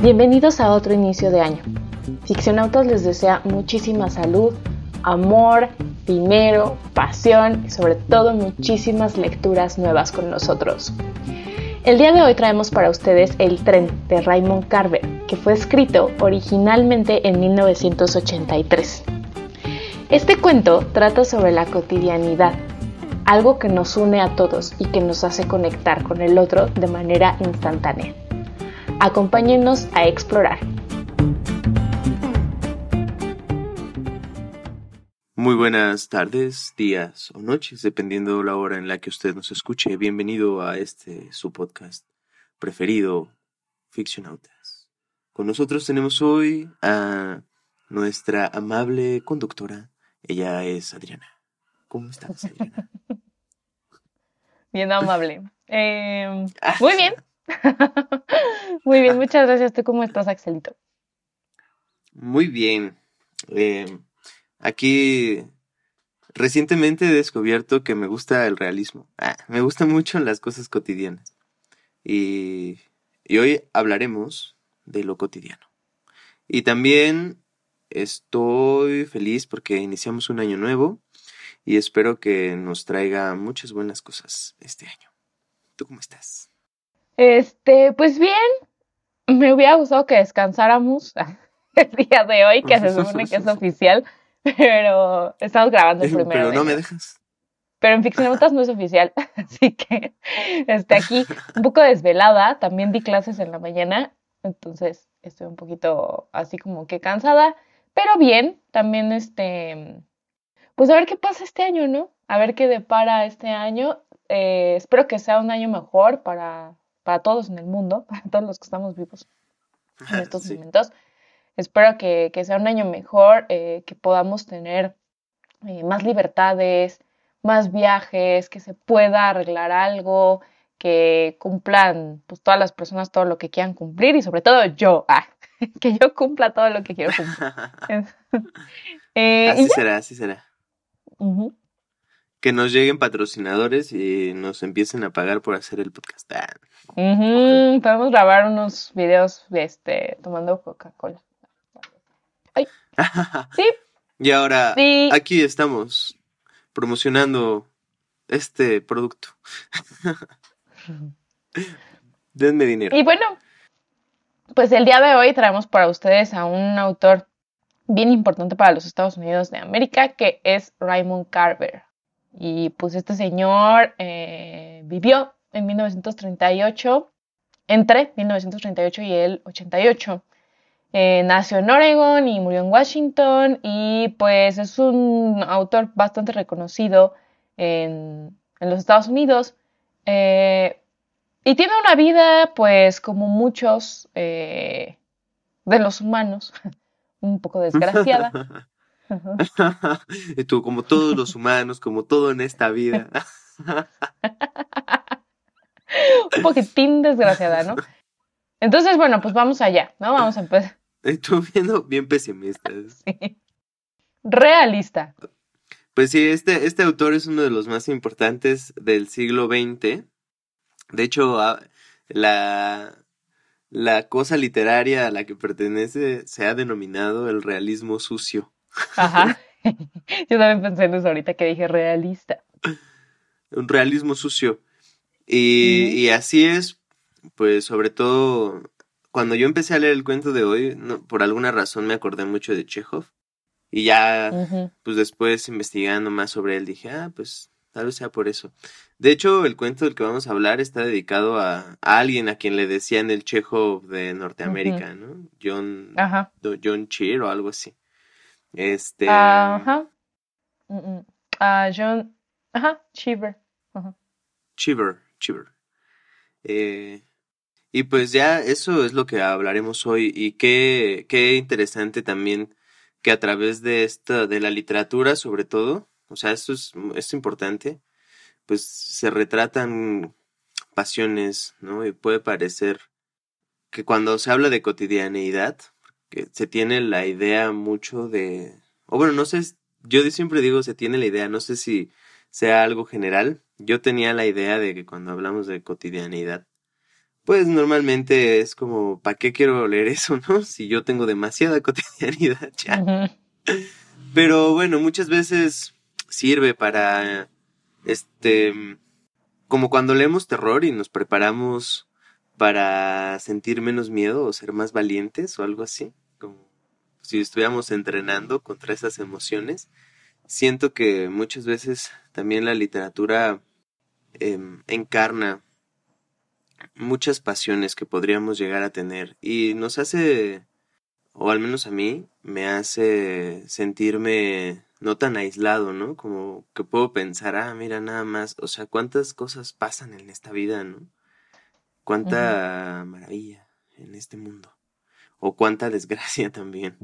Bienvenidos a otro inicio de año. Ficcionautas les desea muchísima salud, amor, dinero, pasión y sobre todo muchísimas lecturas nuevas con nosotros. El día de hoy traemos para ustedes El tren de Raymond Carver, que fue escrito originalmente en 1983. Este cuento trata sobre la cotidianidad, algo que nos une a todos y que nos hace conectar con el otro de manera instantánea. Acompáñenos a explorar. Muy buenas tardes, días o noches, dependiendo la hora en la que usted nos escuche. Bienvenido a este su podcast preferido, Ficcionautas. Con nosotros tenemos hoy a nuestra amable conductora. Ella es Adriana. ¿Cómo estás, Adriana? Bien amable. Eh, muy bien. muy bien, muchas gracias. ¿Tú cómo estás, Axelito? Muy bien. Eh, aquí recientemente he descubierto que me gusta el realismo. Ah, me gustan mucho las cosas cotidianas. Y, y hoy hablaremos de lo cotidiano. Y también estoy feliz porque iniciamos un año nuevo y espero que nos traiga muchas buenas cosas este año. ¿Tú cómo estás? Este, pues bien, me hubiera gustado que descansáramos el día de hoy, que se supone que es oficial, pero estamos grabando el primero. Pero no me dejas. Pero en Ficcionautas no es oficial, así que este, aquí un poco desvelada, también di clases en la mañana, entonces estoy un poquito así como que cansada, pero bien, también este, pues a ver qué pasa este año, ¿no? A ver qué depara este año. Eh, espero que sea un año mejor para, para todos en el mundo, para todos los que estamos vivos en estos Sí. momentos. Espero que, que sea un año mejor, eh, que podamos tener eh, más libertades, más viajes, que se pueda arreglar algo, que cumplan pues todas las personas todo lo que quieran cumplir y sobre todo yo, ah, que yo cumpla todo lo que quiero cumplir. Eh, así será, así será. Ujú. Que nos lleguen patrocinadores y nos empiecen a pagar por hacer el podcast. Ah. Podemos grabar unos videos este, tomando Coca-Cola. Sí, y ahora, sí. aquí estamos promocionando este producto. Denme dinero. Y bueno, pues el día de hoy traemos para ustedes a un autor bien importante para los Estados Unidos de América, que es Raymond Carver. Y pues este señor eh, vivió en 1938, entre 1938 y el 88. Eh, nació en Oregon y murió en Washington y pues es un autor bastante reconocido en, en los Estados Unidos. Eh, y tiene una vida, pues, como muchos de los humanos, un poco desgraciada. y tú, como todos los humanos, como todo en esta vida. un poquitín desgraciada, ¿no? Entonces, bueno, pues vamos allá, ¿no? Vamos a empezar. y tú viendo bien pesimistas. Realista. Pues sí, este, este autor es uno de los más importantes del siglo XX. De hecho, la, la cosa literaria a la que pertenece se ha denominado el realismo sucio. Ajá. Yo también pensé en eso ahorita que dije realista. Un realismo sucio. Y, y así es, pues sobre todo cuando yo empecé a leer el cuento de hoy, no- por alguna razón me acordé mucho de Chekhov. Y ya pues después investigando más sobre él dije, ah, pues tal vez sea por eso. De hecho, el cuento del que vamos a hablar está dedicado a, a alguien a quien le decían el Chekhov de Norteamérica, ¿no? John, John Cheer o algo así. Este, Ajá. Mm. Ah, John. Ajá, Cheever. Ajá. Cheever, Cheever. Eh, y pues ya eso es lo que hablaremos hoy y qué, qué interesante también que a través de esta, de la literatura sobre todo, o sea, esto es, es importante, pues se retratan pasiones, ¿no? Y puede parecer que cuando se habla de cotidianeidad, que se tiene la idea mucho de, o bueno, no sé, yo siempre digo se tiene la idea, no sé si sea algo general. Yo tenía la idea de que cuando hablamos de cotidianeidad, pues normalmente es como, ¿para qué quiero leer eso, no? Si yo tengo demasiada cotidianidad ya. Pero bueno, muchas veces sirve para, este, como cuando leemos terror y nos preparamos para sentir menos miedo o ser más valientes o algo así, como si estuviéramos entrenando contra esas emociones. Siento que muchas veces también la literatura em, encarna muchas pasiones que podríamos llegar a tener y nos hace, o al menos a mí, me hace sentirme no tan aislado, ¿no? Como que puedo pensar, ah, mira, nada más, o sea, cuántas cosas pasan en esta vida, ¿no? Cuánta maravilla en este mundo. O cuánta desgracia también.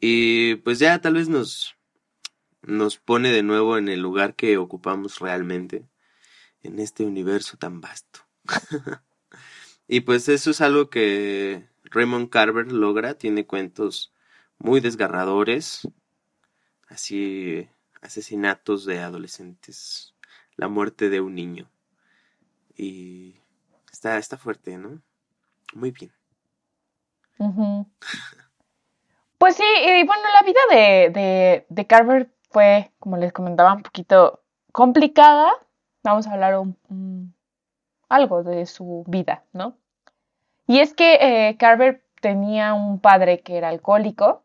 Y pues ya tal vez nos, nos pone de nuevo en el lugar que ocupamos realmente, en este universo tan vasto. y pues eso es algo que Raymond Carver logra, tiene cuentos muy desgarradores, así asesinatos de adolescentes, la muerte de un niño. Y está, está fuerte, ¿no? Muy bien. Pues sí, y bueno, la vida de, de, Carver fue, como les comentaba, un poquito complicada. Vamos a hablar un, algo de su vida, ¿no? Y es que eh, Carver tenía un padre que era alcohólico.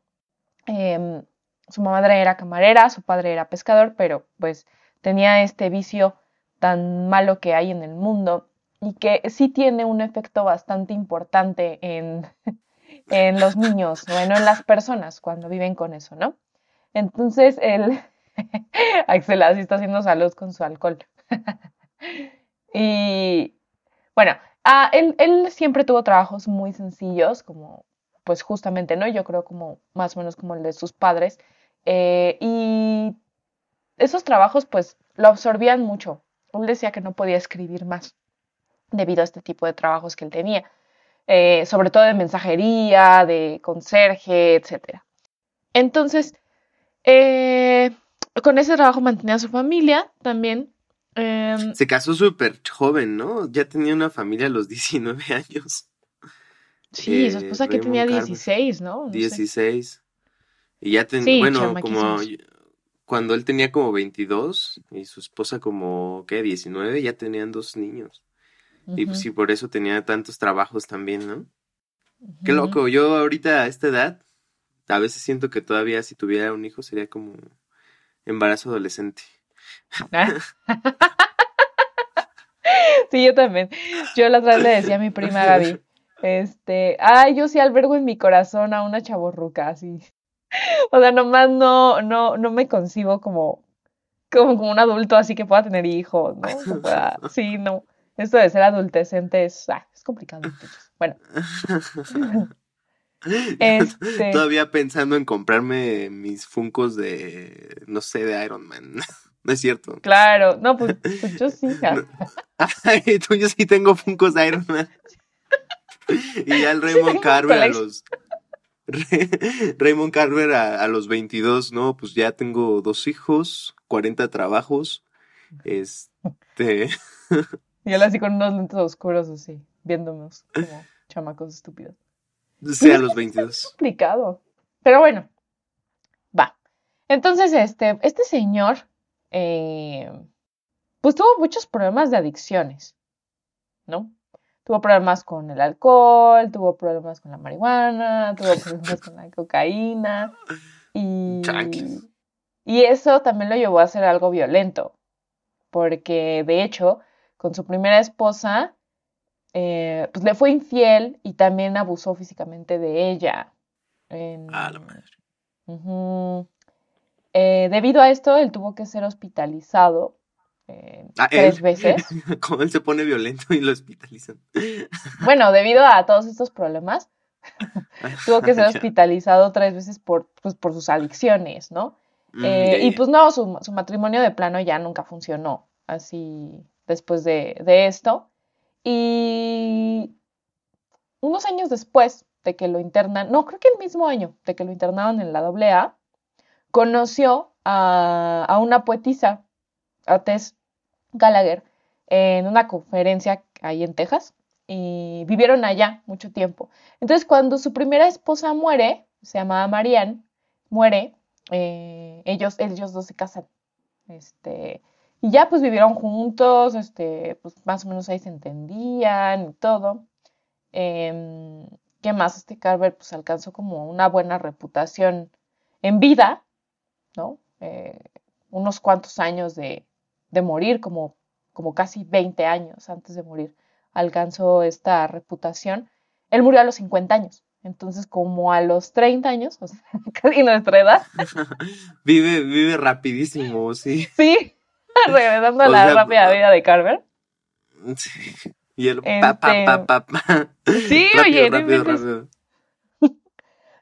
Em, su madre era camarera, su padre era pescador, pero pues tenía este vicio tan malo que hay en el mundo y que sí tiene un efecto bastante importante en, en los niños, bueno, en las personas cuando viven con eso, ¿no? Entonces, él, Axel así está haciendo salud con su alcohol. y bueno, él, él siempre tuvo trabajos muy sencillos, como pues justamente, ¿no? Yo creo como más o menos como el de sus padres, eh, y esos trabajos pues lo absorbían mucho. Él decía que no podía escribir más debido a este tipo de trabajos que él tenía, eh, sobre todo de mensajería, de conserje, etc. Entonces, eh, con ese trabajo mantenía a su familia también. Em, Se casó súper joven, ¿no? Ya tenía una familia a los 19 años. Sí, su esposa que tenía 16, ¿no? 16. Y ya tenía, bueno, como cuando él tenía como 22 y su esposa como, ¿qué? 19, ya tenían dos niños. Y pues sí, por eso tenía tantos trabajos también, ¿no? Qué loco, yo ahorita a esta edad, a veces siento que todavía si tuviera un hijo sería como embarazo adolescente. sí, yo también. Yo la otra vez le decía a mi prima Gaby, este, ay, yo sí albergo en mi corazón a una chaborruca, así. O sea, nomás no, no, no me concibo como, como, como un adulto así que pueda tener hijos, ¿no? sí, no. Esto de ser adultecente es, ah, es complicado. Bueno. Este... Todavía pensando en comprarme mis funcos de, no sé, de Iron Man. No es cierto. Claro, no, pues, pues yo sí. Ay, tú yo sí tengo funcos de Iron Man. Y ya el Raymond Carver a los Raymond Carver a, los 22, ¿no? Pues ya tengo dos hijos, 40 trabajos. Este. Y él así con unos lentes oscuros, así, viéndonos como chamacos estúpidos. Sí, a los 22. Es complicado. Pero bueno, va. Entonces, este, este señor, eh, pues tuvo muchos problemas de adicciones, ¿no? Tuvo problemas con el alcohol, tuvo problemas con la marihuana, tuvo problemas con la cocaína. Y, y eso también lo llevó a hacer algo violento. Porque de hecho, con su primera esposa, eh, pues le fue infiel y también abusó físicamente de ella. ah, la madre. Eh, debido a esto, él tuvo que ser hospitalizado Ah, tres veces. Como él se pone violento y lo hospitalizan. Bueno, debido a todos estos problemas, tuvo que ser hospitalizado tres veces por, pues, por sus adicciones, ¿no? Mm, eh, y pues no, su, matrimonio de plano ya nunca funcionó así después de, esto. Y unos años después de que lo internan, no, creo que el mismo año de que lo internaron en la AA, conoció a, a una poetisa, a Tess Gallagher en una conferencia ahí en Texas. y vivieron allá mucho tiempo. Entonces, cuando su primera esposa muere, se llamaba Marianne, muere, eh, ellos, ellos dos se casan. Este, y ya pues vivieron juntos, este, pues más o menos ahí se entendían y todo. Em, ¿Qué más? Este Carver pues alcanzó como una buena reputación en vida, ¿no? Eh, unos cuantos años de, de morir, como, como casi 20 años antes de morir, alcanzó esta reputación. Él murió a los 50 años. Entonces, como a los 30 años, o sea, casi nuestra edad. vive, vive rapidísimo, sí. Sí, regresando a la rápida vida de Carver. Sí. Y el pa, pa, pa, pa, pa. Sí, oye, rápido, rápido.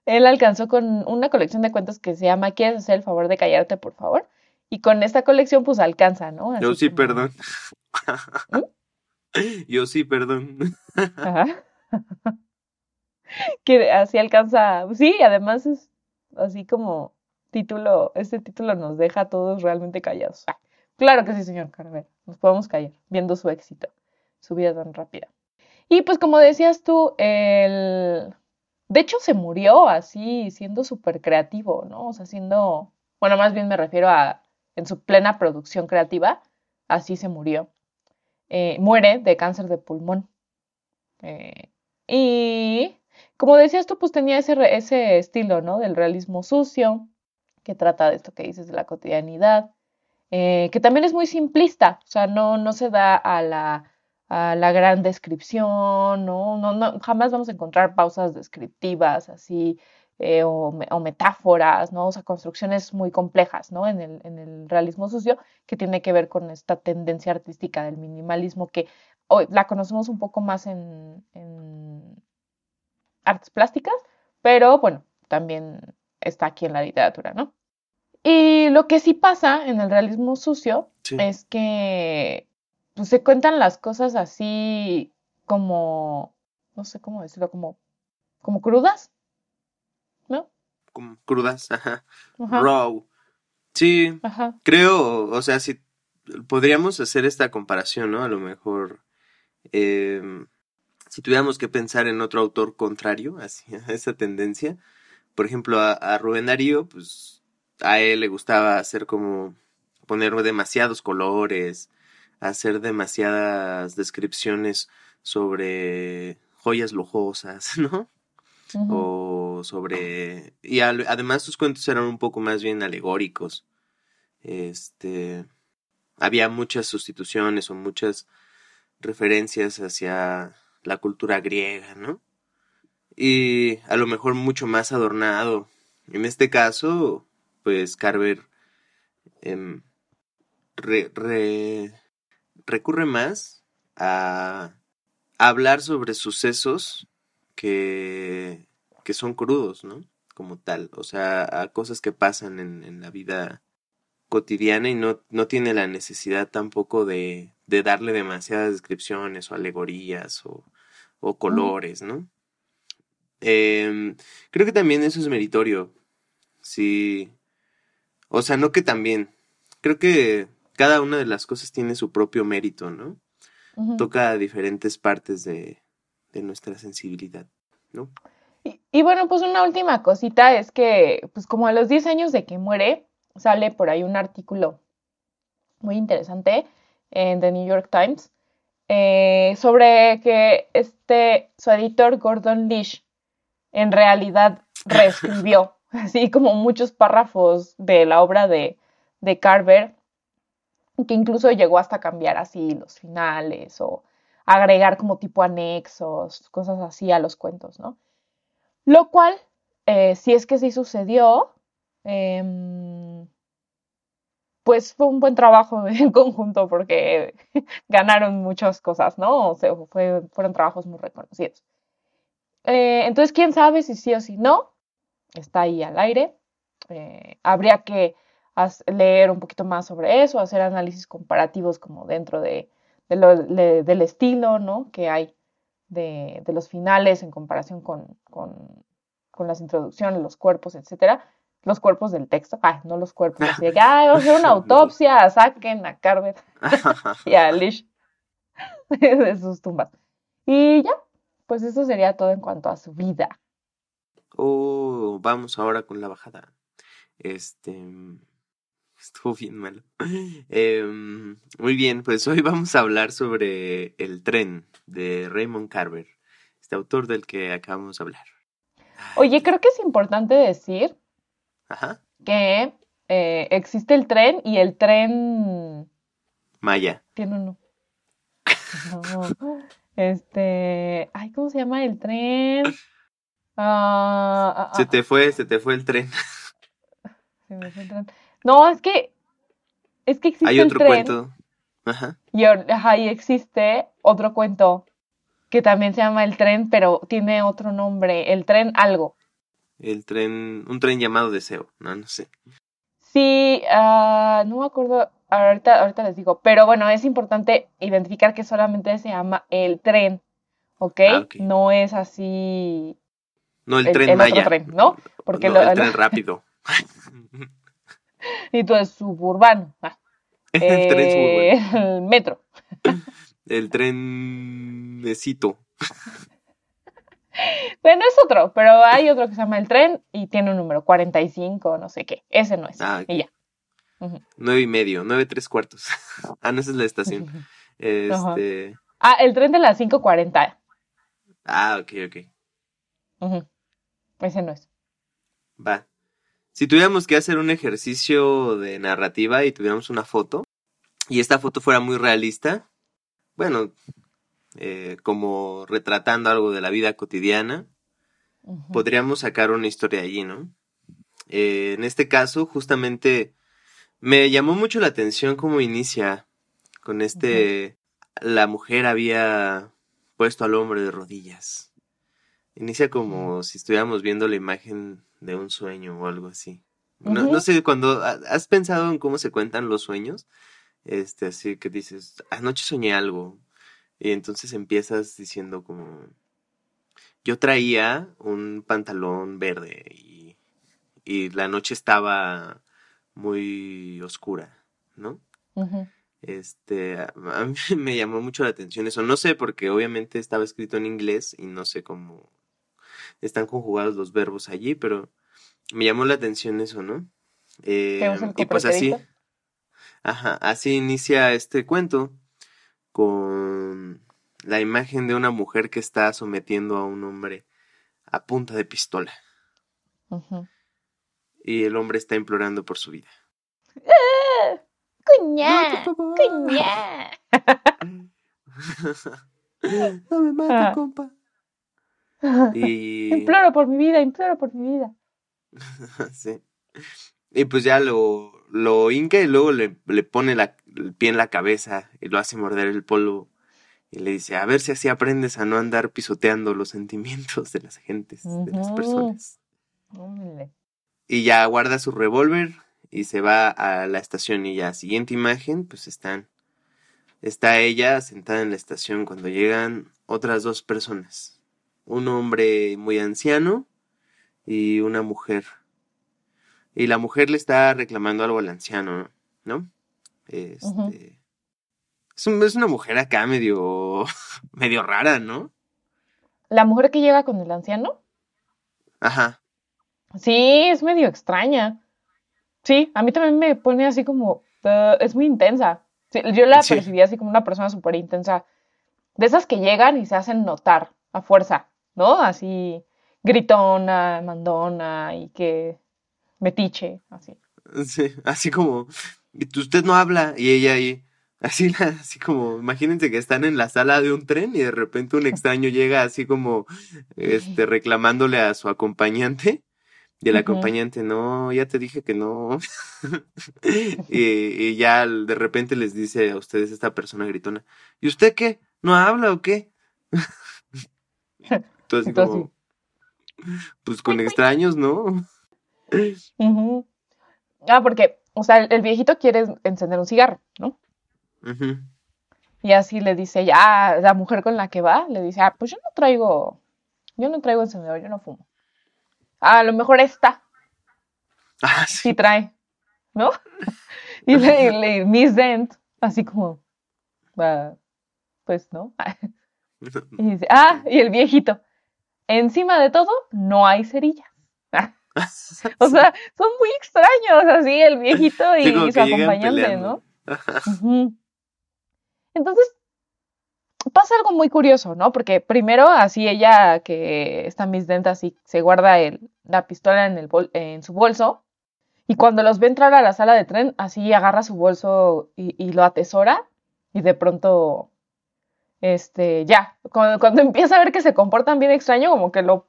Él alcanzó con una colección de cuentos que se llama ¿Quieres hacer el favor de callarte, por favor? Y con esta colección, pues alcanza, ¿no? Yo sí, perdón. ¿Mm? Yo sí, perdón. Ajá. que así alcanza. Sí, además es así como título. Este título nos deja a todos realmente callados. Claro que sí, señor Carver. Nos podemos callar viendo su éxito su vida tan rápida. Y pues como decías tú, el... De hecho se murió así siendo súper creativo, ¿no? O sea, siendo, bueno, más bien me refiero a en su plena producción creativa, así se murió. Eh, muere de cáncer de pulmón. Eh, y como decías tú, pues tenía ese, ese estilo, ¿no? Del realismo sucio, que trata de esto que dices de la cotidianidad, eh, que también es muy simplista, o sea, no, no se da a la a la gran descripción, ¿no? No, no, jamás vamos a encontrar pausas descriptivas así eh, o, metáforas, ¿no? O sea, construcciones muy complejas, ¿no? En el, en el, realismo sucio, que tiene que ver con esta tendencia artística del minimalismo que hoy la conocemos un poco más en, en artes plásticas, pero bueno, también está aquí en la literatura, ¿no? Y lo que sí pasa en el realismo sucio es que pues se cuentan las cosas así como, no sé cómo decirlo, como, como crudas, ¿no? Como crudas, ajá. Raw. Sí, creo, o sea, si podríamos hacer esta comparación, ¿no? A lo mejor, em, si tuviéramos que pensar en otro autor contrario a esa tendencia, por ejemplo, a, a Rubén Darío, pues a él le gustaba hacer como poner demasiados colores, hacer demasiadas descripciones sobre joyas lujosas, ¿no? O sobre... Y además sus cuentos eran un poco más bien alegóricos. Este... Había muchas sustituciones o muchas referencias hacia la cultura griega, ¿no? Y a lo mejor mucho más adornado. En este caso, pues Carver em, re, recurre más a, hablar sobre sucesos que, que son crudos, ¿no? Como tal, o sea, a cosas que pasan en, en la vida cotidiana y no, no tiene la necesidad tampoco de, de darle demasiadas descripciones o alegorías o, o colores, ¿no? Em, creo que también eso es meritorio. Sí. O sea, no que también. Creo que cada una de las cosas tiene su propio mérito, ¿no? Toca diferentes partes de, nuestra sensibilidad, ¿no? Y, bueno, pues una última cosita es que, pues como a los 10 años de que muere, sale por ahí un artículo muy interesante en The New York Times eh, sobre que este, su editor Gordon Lish en realidad reescribió así como muchos párrafos de la obra de, de Carver que incluso llegó hasta cambiar así los finales o agregar como tipo anexos, cosas así a los cuentos, ¿no? Lo cual, eh, si es que sí sucedió, em, pues fue un buen trabajo en conjunto porque ganaron muchas cosas, ¿no? O sea, fueron trabajos muy reconocidos. Eh, entonces, quién sabe si sí o si no, está ahí al aire. Eh, habría que leer un poquito más sobre eso, hacer análisis comparativos como dentro de, del estilo ¿no? que hay de, los finales en comparación con, las introducciones, los cuerpos, etcétera. Los cuerpos del texto, ah, no los cuerpos. Así que, ah, vamos a hacer una autopsia, saquen a Carver y a Lish de sus tumbas. Y ya, pues eso sería todo en cuanto a su vida. Oh, vamos ahora con la bajada. Este. Estuvo bien malo. Em, muy bien, pues hoy vamos a hablar sobre El tren de Raymond Carver, este autor del que acabamos de hablar. Oye, creo que es importante decir Ajá. que eh, existe el tren y el tren Maya. tiene uno. No. Este. Ay, ¿cómo se llama el tren? Ah, ah, Se ah, te fue, se te fue el tren. se me fue el tren. No, es que. Es que existe Hay el otro tren. cuento. Ajá. Y, y existe otro cuento que también se llama El tren, pero tiene otro nombre. El tren algo. El tren, un tren llamado Deseo. No, no sé. Sí, ah, no me acuerdo, ahorita, ahorita les digo, pero bueno, es importante identificar que solamente se llama el tren, ¿ok? Ah, ok. No es así No, el, el, tren el Maya. otro tren, ¿no? Porque No, lo- el lo- tren rápido. y todo es suburbano. ah, el tren eh, suburbano. el metro. El tren Necito. Bueno, es otro, pero hay otro que se llama el tren y tiene un número 45, no sé qué. Ese no es. Ah, ok. Y ya. Nueve y medio, nueve tres cuartos. ah, no, esa es la estación. Este. Ah, el tren de las 5.40. Ah, ok, ok. Ujú. Ese no es. Va. Si tuviéramos que hacer un ejercicio de narrativa y tuviéramos una foto, y esta foto fuera muy realista, bueno, eh, como retratando algo de la vida cotidiana, podríamos sacar una historia allí, ¿no? Eh, en este caso, justamente, me llamó mucho la atención cómo inicia con este, la mujer había puesto al hombre de rodillas. Inicia como si estuviéramos viendo la imagen de un sueño o algo así. No, no sé, cuando ha- has pensado en cómo se cuentan los sueños, este, así que dices, anoche soñé algo, y entonces empiezas diciendo como, yo traía un pantalón verde y, y la noche estaba muy oscura, ¿no? Este, a a mí me llamó mucho la atención eso. No sé, porque obviamente estaba escrito en inglés y no sé cómo están conjugados los verbos allí, pero me llamó la atención eso, ¿no? Eh, ¿Te usa el y pues así, ajá, así inicia este cuento con la imagen de una mujer que está sometiendo a un hombre a punta de pistola y el hombre está implorando por su vida. ¡Cuñá! No. ¡Cuñá! no me mate, Ah. compa. Y Imploro por mi vida, imploro por mi vida. sí. Y pues ya lo, lo hinca y luego le, le pone la, el pie en la cabeza y lo hace morder el polvo. Y le dice, a ver si así aprendes a no andar pisoteando los sentimientos de las gentes, de las personas. Hombre. Y ya guarda su revólver y se va a la estación. Y ya, siguiente imagen, pues están. Está ella sentada en la estación cuando llegan otras dos personas. Un hombre muy anciano y una mujer. Y la mujer le está reclamando algo al anciano, ¿no? Este. Es, un- es una mujer acá medio. medio rara, ¿no? ¿La mujer que llega con el anciano? Ajá. Sí, es medio extraña. Sí, a mí también me pone así como. "Uh", es muy intensa. Sí, yo la Sí. percibí así como una persona súper intensa. De esas que llegan y se hacen notar a fuerza, ¿no? Así gritona, mandona y que metiche, así. Sí, así como, "Y usted no habla, y ella ahí, así, así como, imagínense que están en la sala de un tren y de repente un extraño llega así como, este, reclamándole a su acompañante, y el acompañante, no, ya te dije que no, y, y ya de repente les dice a ustedes esta persona gritona, ¿y usted qué? ¿No habla o qué? Entonces, Y tú así. como, pues con extraños, ¿no? Ah, porque, o sea, el, viejito quiere encender un cigarro, ¿no? Y así le dice ya la mujer con la que va, le dice, ah, pues yo no traigo, yo no traigo encendedor, yo no fumo. Ah, a lo mejor esta Ah, sí. sí trae, ¿no? Y le, le- Miss Dent, así como, ah, pues, ¿no? Y dice, ah, y el viejito, encima de todo, no hay cerillas. o sea, son muy extraños así el viejito y su acompañante, ¿no? Entonces, pasa algo muy curioso, ¿no? Porque primero, así ella, que está Miss Dent, así se guarda el, la pistola en, el en su bolso. Y cuando los ve entrar a la sala de tren, así agarra su bolso y, lo atesora. Y de pronto, este, ya, cuando, cuando, empieza a ver que se comportan bien extraño, como que lo,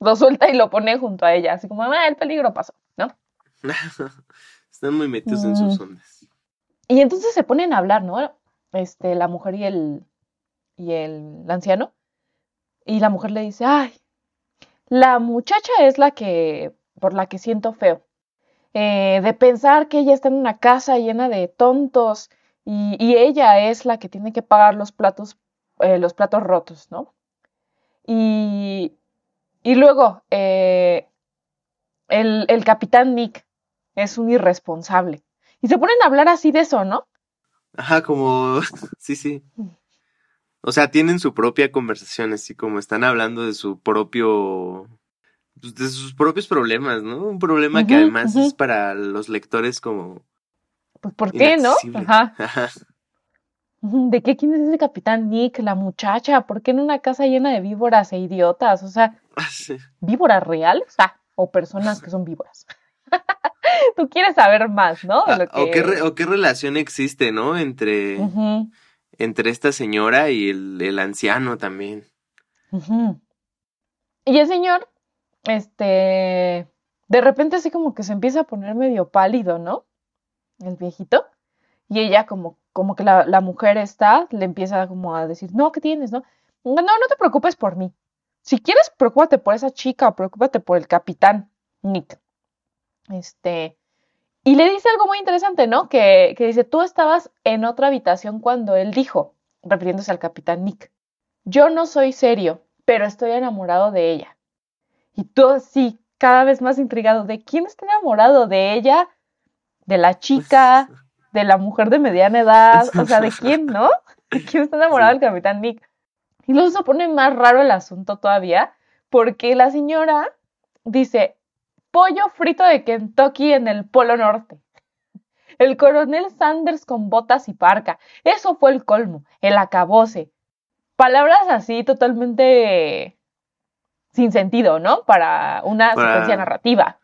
lo suelta y lo pone junto a ella. Así como, ah, el peligro pasó, ¿no? Están muy metidos en sus ondas. Y entonces se ponen a hablar, ¿no? Este, la mujer y el, y el anciano. Y la mujer le dice, ay, la muchacha es la que, por la que siento feo. Eh, de pensar que ella está en una casa llena de tontos y, ella es la que tiene que pagar los platos, eh, los platos rotos, ¿no? Y, y luego, eh, el, el capitán Nick es un irresponsable. Y se ponen a hablar así de eso, ¿no? Ajá, como, sí, sí. O sea, tienen su propia conversación, así como están hablando de su propio. Pues, de sus propios problemas, ¿no? Un problema que además es para los lectores como. Pues, ¿por qué, no? Ajá. ¿De qué quién es ese capitán Nick? La muchacha, ¿por qué en una casa llena de víboras e idiotas? O sea, ah, ¿víboras reales? Ah, o personas que son víboras. Tú quieres saber más, ¿no? Ah, o, qué o, qué relación existe, ¿no? Entre entre esta señora y el, anciano también. Y el señor, este, de repente así como que se empieza a poner medio pálido, ¿no? El viejito. Y ella como, como que la, mujer está, le empieza como a decir, no, ¿qué tienes, no? No, no te preocupes por mí. Si quieres, preocúpate por esa chica o preocúpate por el capitán Nick. Este, y le dice algo muy interesante, ¿no? Que, dice, tú estabas en otra habitación cuando él dijo, refiriéndose al capitán Nick, yo no soy serio, pero estoy enamorado de ella. Y tú así, cada vez más intrigado, ¿de quién está enamorado? ¿De ella? ¿De la chica? ¿De la mujer de mediana edad? O sea, ¿de quién, no? ¿De quién está enamorado el capitán Nick? Y luego se pone más raro el asunto todavía, porque la señora dice, pollo frito de Kentucky en el Polo Norte. El coronel Sanders con botas y parca. Eso fue el colmo, el acabose. Palabras así totalmente sin sentido, ¿no? Para una secuencia narrativa.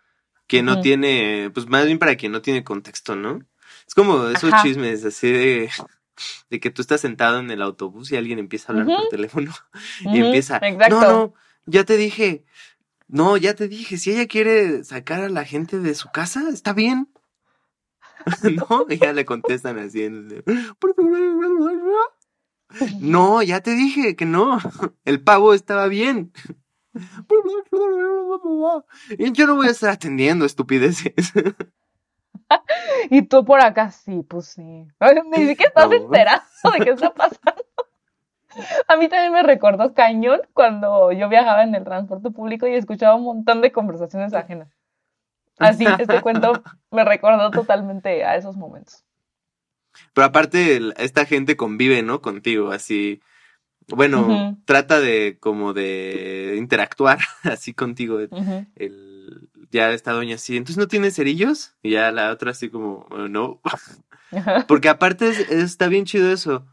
Que no tiene, pues más bien para quien no tiene contexto, ¿no? Es como esos chismes así de, de que tú estás sentado en el autobús y alguien empieza a hablar por teléfono y empieza, no, no, ya te dije, no, ya te dije, si ella quiere sacar a la gente de su casa, está bien. no, y ya le contestan así. no, ya te dije que no. El pavo estaba bien. Y yo no voy a estar atendiendo estupideces. y tú por acá, sí, pues sí. Ni siquiera estás enterado de qué está pasando. A mí también me recordó cañón cuando yo viajaba en el transporte público y escuchaba un montón de conversaciones ajenas. Así, este cuento me recordó totalmente a esos momentos. Pero aparte, esta gente convive, ¿no? Contigo, así. Bueno, trata de como de interactuar así contigo. el, ya esta doña así, entonces no tiene cerillos y ya la otra así como, no. Porque aparte está bien chido eso.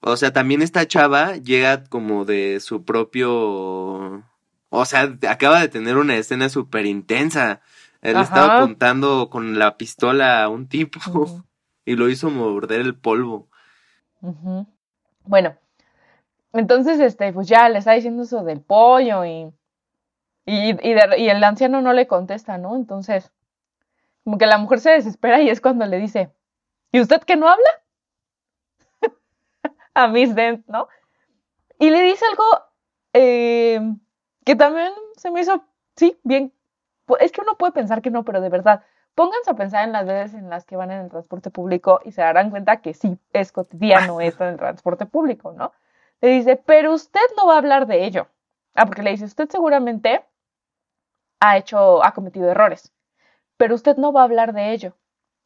O sea, también esta chava llega como de su propio... O sea, acaba de tener una escena súper intensa. Él estaba apuntando con la pistola a un tipo y lo hizo morder el polvo. Bueno, entonces, este, pues ya le está diciendo eso del pollo y, y, y el anciano no le contesta, ¿no? Entonces, como que la mujer se desespera y es cuando le dice, ¿y usted que no habla? a Miss Dent, ¿no? Y le dice algo eh, que también se me hizo, sí, bien. Es que uno puede pensar que no, pero de verdad, pónganse a pensar en las veces en las que van en el transporte público y se darán cuenta que sí, es cotidiano esto en el transporte público, ¿no? Le dice, pero usted no va a hablar de ello. Ah, porque le dice, usted seguramente ha hecho, ha cometido errores, pero usted no va a hablar de ello.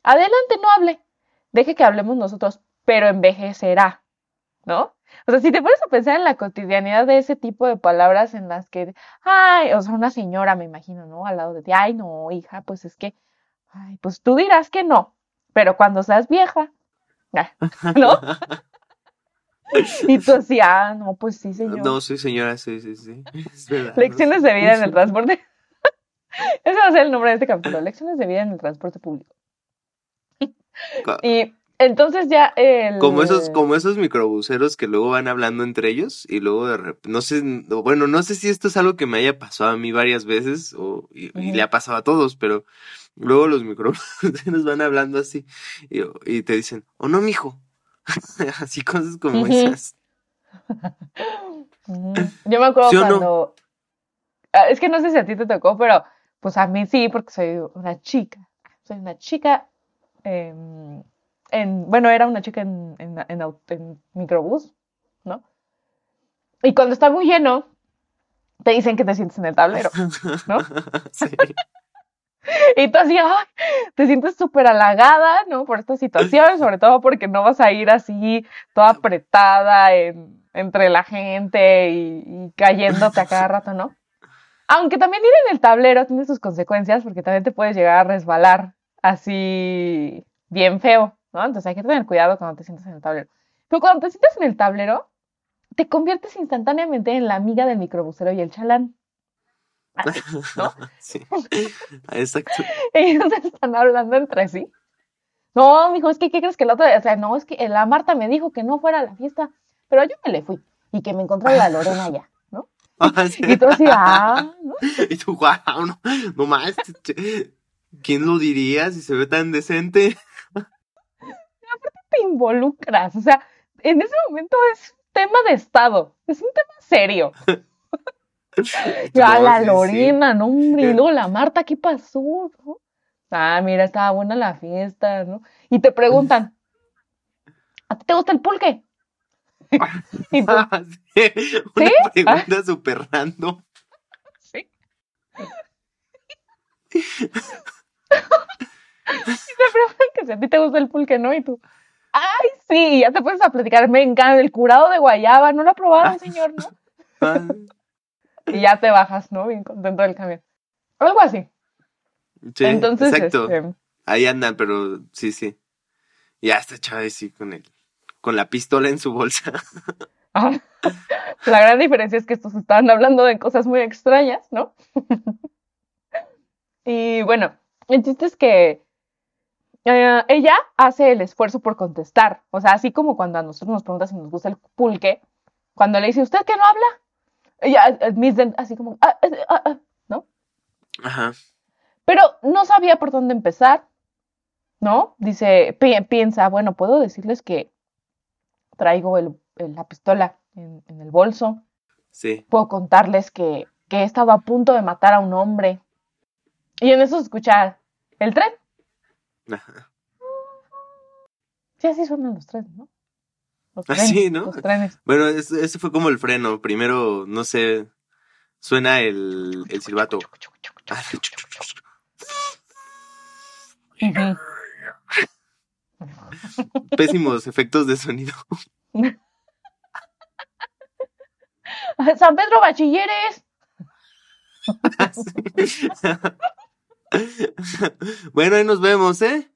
Adelante, no hable. Deje que hablemos nosotros, pero envejecerá. ¿no? O sea, si te pones a pensar en la cotidianidad de ese tipo de palabras en las que, ay, o sea, una señora, me imagino, ¿no? Al lado de ti, ay, no, hija, pues es que, ay, pues tú dirás que no, pero cuando seas vieja, ¿no? y tú así, ah, no, pues sí, señor. No, sí, señora, sí, sí, sí. Es verdad. Lecciones de vida en el transporte. Ese va a ser el nombre de este capítulo, lecciones de vida en el transporte público. Co- Y entonces ya el... Como esos, como esos microbuseros que luego van hablando entre ellos y luego de repente, no sé, o bueno, no sé si esto es algo que me haya pasado a mí varias veces o, y, le ha pasado a todos, pero luego los microbuseros van hablando así y, y te dicen, oh no, mijo. así cosas como esas. Yo me acuerdo ¿Sí o no? cuando... Ah, Es que no sé si a ti te tocó, pero pues a mí sí, porque soy una chica. Soy una chica em, en... Bueno, era una chica en, en, en microbús, ¿no? Y cuando está muy lleno, te dicen que te sientes en el tablero, ¿no? Sí. Y tú así, ¡ay! te sientes súper halagada, ¿no? Por esta situación, sobre todo porque no vas a ir así toda apretada en- entre la gente y, y cayéndote a cada rato, ¿no? Aunque también ir en el tablero tiene sus consecuencias porque también te puedes llegar a resbalar así bien feo, ¿no? Entonces hay que tener cuidado cuando te sientas en el tablero. Pero cuando te sientas en el tablero, te conviertes instantáneamente en la amiga del microbusero y el chalán. Así, ¿no? Sí. Exacto. Ellos están hablando entre sí. No, mijo, es que, ¿qué crees que la otra? O sea, no, es que la Marta me dijo que no fuera a la fiesta, pero yo me le fui y que me encontré a la Lorena allá. Y tú así, ah, ¿no? Y tú, wow, no, no más. ¿Quién lo diría si se ve tan decente? Te involucras, o sea, en ese momento es un tema de Estado, es un tema serio. Yo, a No, la sí, sí. Lorena, no, hombre, y Eh. luego la Marta, ¿qué pasó? ¿no? Ah, mira, estaba buena la fiesta, ¿no? Y te preguntan, ¿a ti te gusta el pulque? y tú, Ah, sí. Una pregunta súper random. Sí. y te preguntan que si a ti te gusta el pulque, ¿no? Y tú, ay, sí, ya te puedes a platicar, me encanta el curado de guayaba, ¿no lo ha probado, señor, no? Ah, Y ya te bajas, ¿no? Bien contento del camión. Algo así. sí, Entonces, exacto. este, Ahí andan, pero sí, sí. Ya está Chávez sí con el, con la pistola en su bolsa. ah, la gran diferencia es que estos estaban hablando de cosas muy extrañas, ¿no? y bueno, el chiste es que eh, ella hace el esfuerzo por contestar. O sea, así como cuando a nosotros nos preguntan si nos gusta el pulque, cuando le dice, ¿usted qué no habla? Ella, eh, Miss Dent, así como, "Ah, eh, ah, ah", ¿no? Ajá. Pero no sabía por dónde empezar, ¿no? Dice, pi- piensa, bueno, puedo decirles que traigo el- el- la pistola en, en el bolso, Sí. puedo contarles que, que he estado a punto de matar a un hombre. Y en eso se escucha el tren. Ajá. Sí, así suenan los trenes, ¿no? Los Ah, trenes, sí, ¿no? Los trenes. Bueno, ese, fue como el freno. Primero, no sé, suena el, el silbato. Ah, Ujú. Pésimos efectos de sonido. San Pedro Bachilleres. bueno, ahí nos vemos, ¿eh?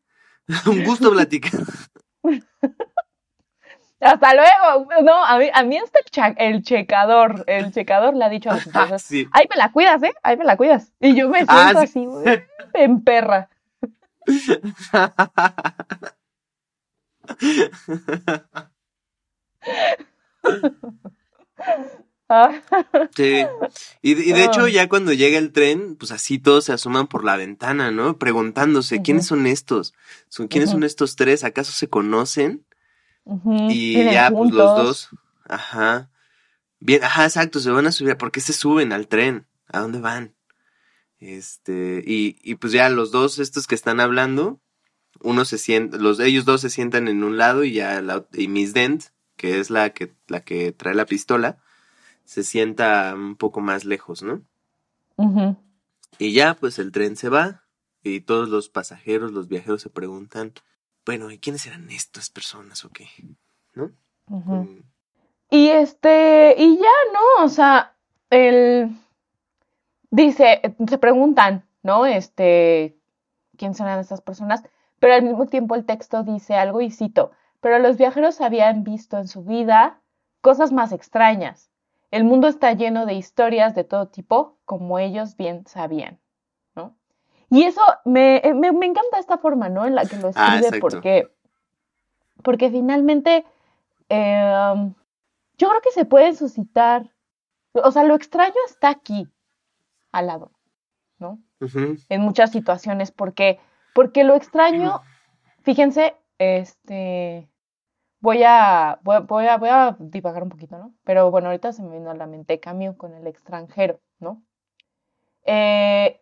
Un gusto platicar. Hasta luego. No, a mí, a mí hasta el, checador, el checador le ha dicho a los Ah, sí. Ahí me la cuidas, ¿eh? Ahí me la cuidas. Y yo me siento Ah, sí. así, en perra. Sí. Y, de- y de hecho, Ah. ya cuando llega el tren, pues así todos se asoman por la ventana, ¿no? Preguntándose, ¿quiénes son estos? ¿Son, ¿Quiénes son estos tres? ¿Acaso se conocen? Y ya, pues los dos. Ajá. Bien, ajá, exacto, se van a subir. ¿Por qué se suben al tren? ¿A dónde van? Este, y, y pues ya los dos, estos que están hablando, uno se sienta, los ellos dos se sientan en un lado y ya la, y Miss Dent, que es la que, la que trae la pistola, se sienta un poco más lejos, ¿no? Y ya, pues el tren se va y todos los pasajeros, los viajeros se preguntan, bueno, ¿y quiénes eran estas personas o qué? ¿No? Y este, y ya, ¿no? O sea, él dice, se preguntan, ¿no? Este, ¿quién serán estas personas? Pero al mismo tiempo el texto dice algo y cito, pero los viajeros habían visto en su vida cosas más extrañas. El mundo está lleno de historias de todo tipo, como ellos bien sabían, ¿no? Y eso me, eh, me, me encanta esta forma, ¿no? En la que lo Ah, escribe, porque, porque finalmente em, yo creo que se puede suscitar, o sea, lo extraño está aquí, al lado, ¿no? En muchas situaciones porque porque lo extraño fíjense este voy a voy, voy a voy a divagar un poquito no pero bueno ahorita se me vino a la mente Camus con el extranjero no Eh,